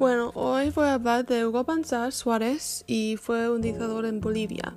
Bueno, hoy voy a hablar de Hugo Banzar Suárez y fue un dictador en Bolivia.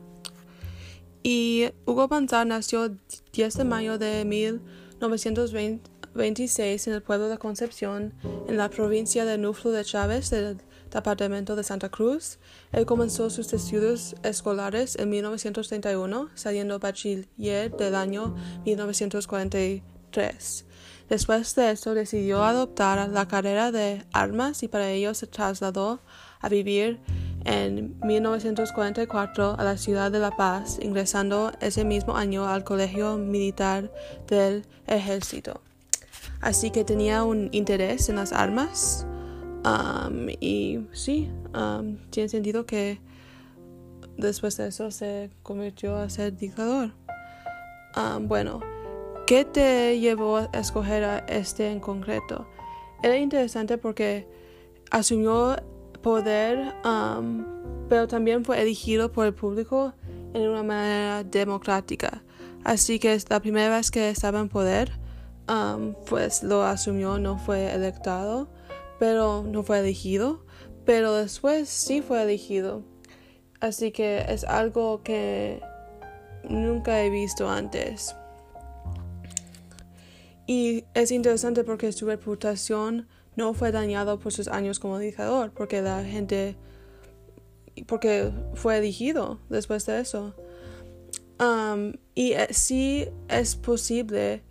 Y Hugo Banzar nació 10 de mayo de 1926 en el pueblo de Concepción, en la provincia de Nuflo de Chávez, del departamento de Santa Cruz. Él comenzó sus estudios escolares en 1931, saliendo bachiller del año 1943. Después de esto decidió adoptar la carrera de armas y para ello se trasladó a vivir en 1944 a la ciudad de La Paz, ingresando ese mismo año al Colegio Militar del Ejército. Así que tenía un interés en las armas um, y sí, um, tiene sentido que después de eso se convirtió a ser dictador. Um, bueno, ¿Qué te llevó a escoger a este en concreto? Era interesante porque asumió poder, um, pero también fue elegido por el público en una manera democrática. Así que es la primera vez que estaba en poder, um, pues lo asumió, no fue electado, pero no fue elegido, pero después sí fue elegido. Así que es algo que nunca he visto antes. Y es interesante porque su reputación no fue dañada por sus años como dictador, porque la gente, porque fue elegido después de eso. Um, y eh, sí es posible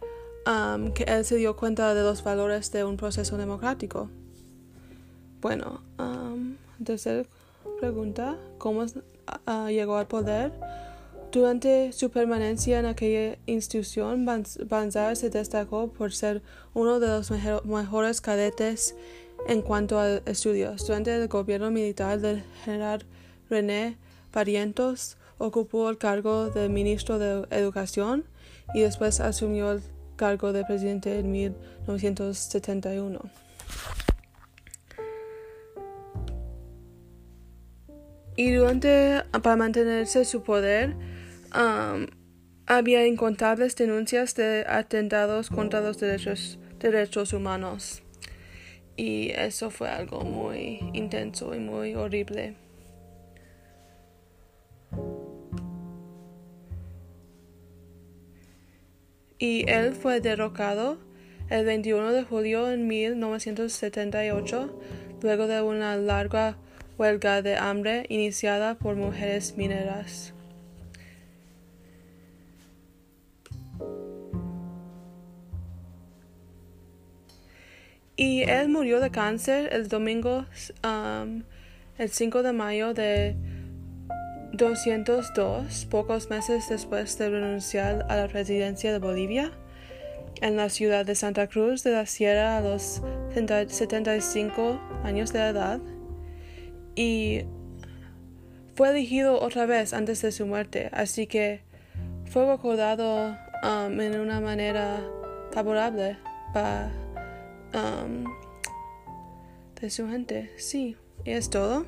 um, que él se dio cuenta de los valores de un proceso democrático. Bueno, um, tercera pregunta, ¿cómo uh, llegó al poder? Durante su permanencia en aquella institución, Banzar se destacó por ser uno de los mejores cadetes en cuanto a estudios. Durante el gobierno militar del general René Parientos, ocupó el cargo de ministro de Educación y después asumió el cargo de presidente en 1971. Y durante, para mantenerse su poder, había incontables denuncias de atentados contra los derechos, derechos humanos. Y eso fue algo muy intenso y muy horrible. Y él fue derrocado el 21 de julio en 1978, luego de una larga huelga de hambre iniciada por mujeres mineras. Y él murió de cáncer el domingo, um, el 5 de mayo de 202, pocos meses después de renunciar a la presidencia de Bolivia, en la ciudad de Santa Cruz de la Sierra a los 75 años de edad. Y fue elegido otra vez antes de su muerte, así que fue recordado um, en una manera favorable para um, de su gente. Sí, y es todo.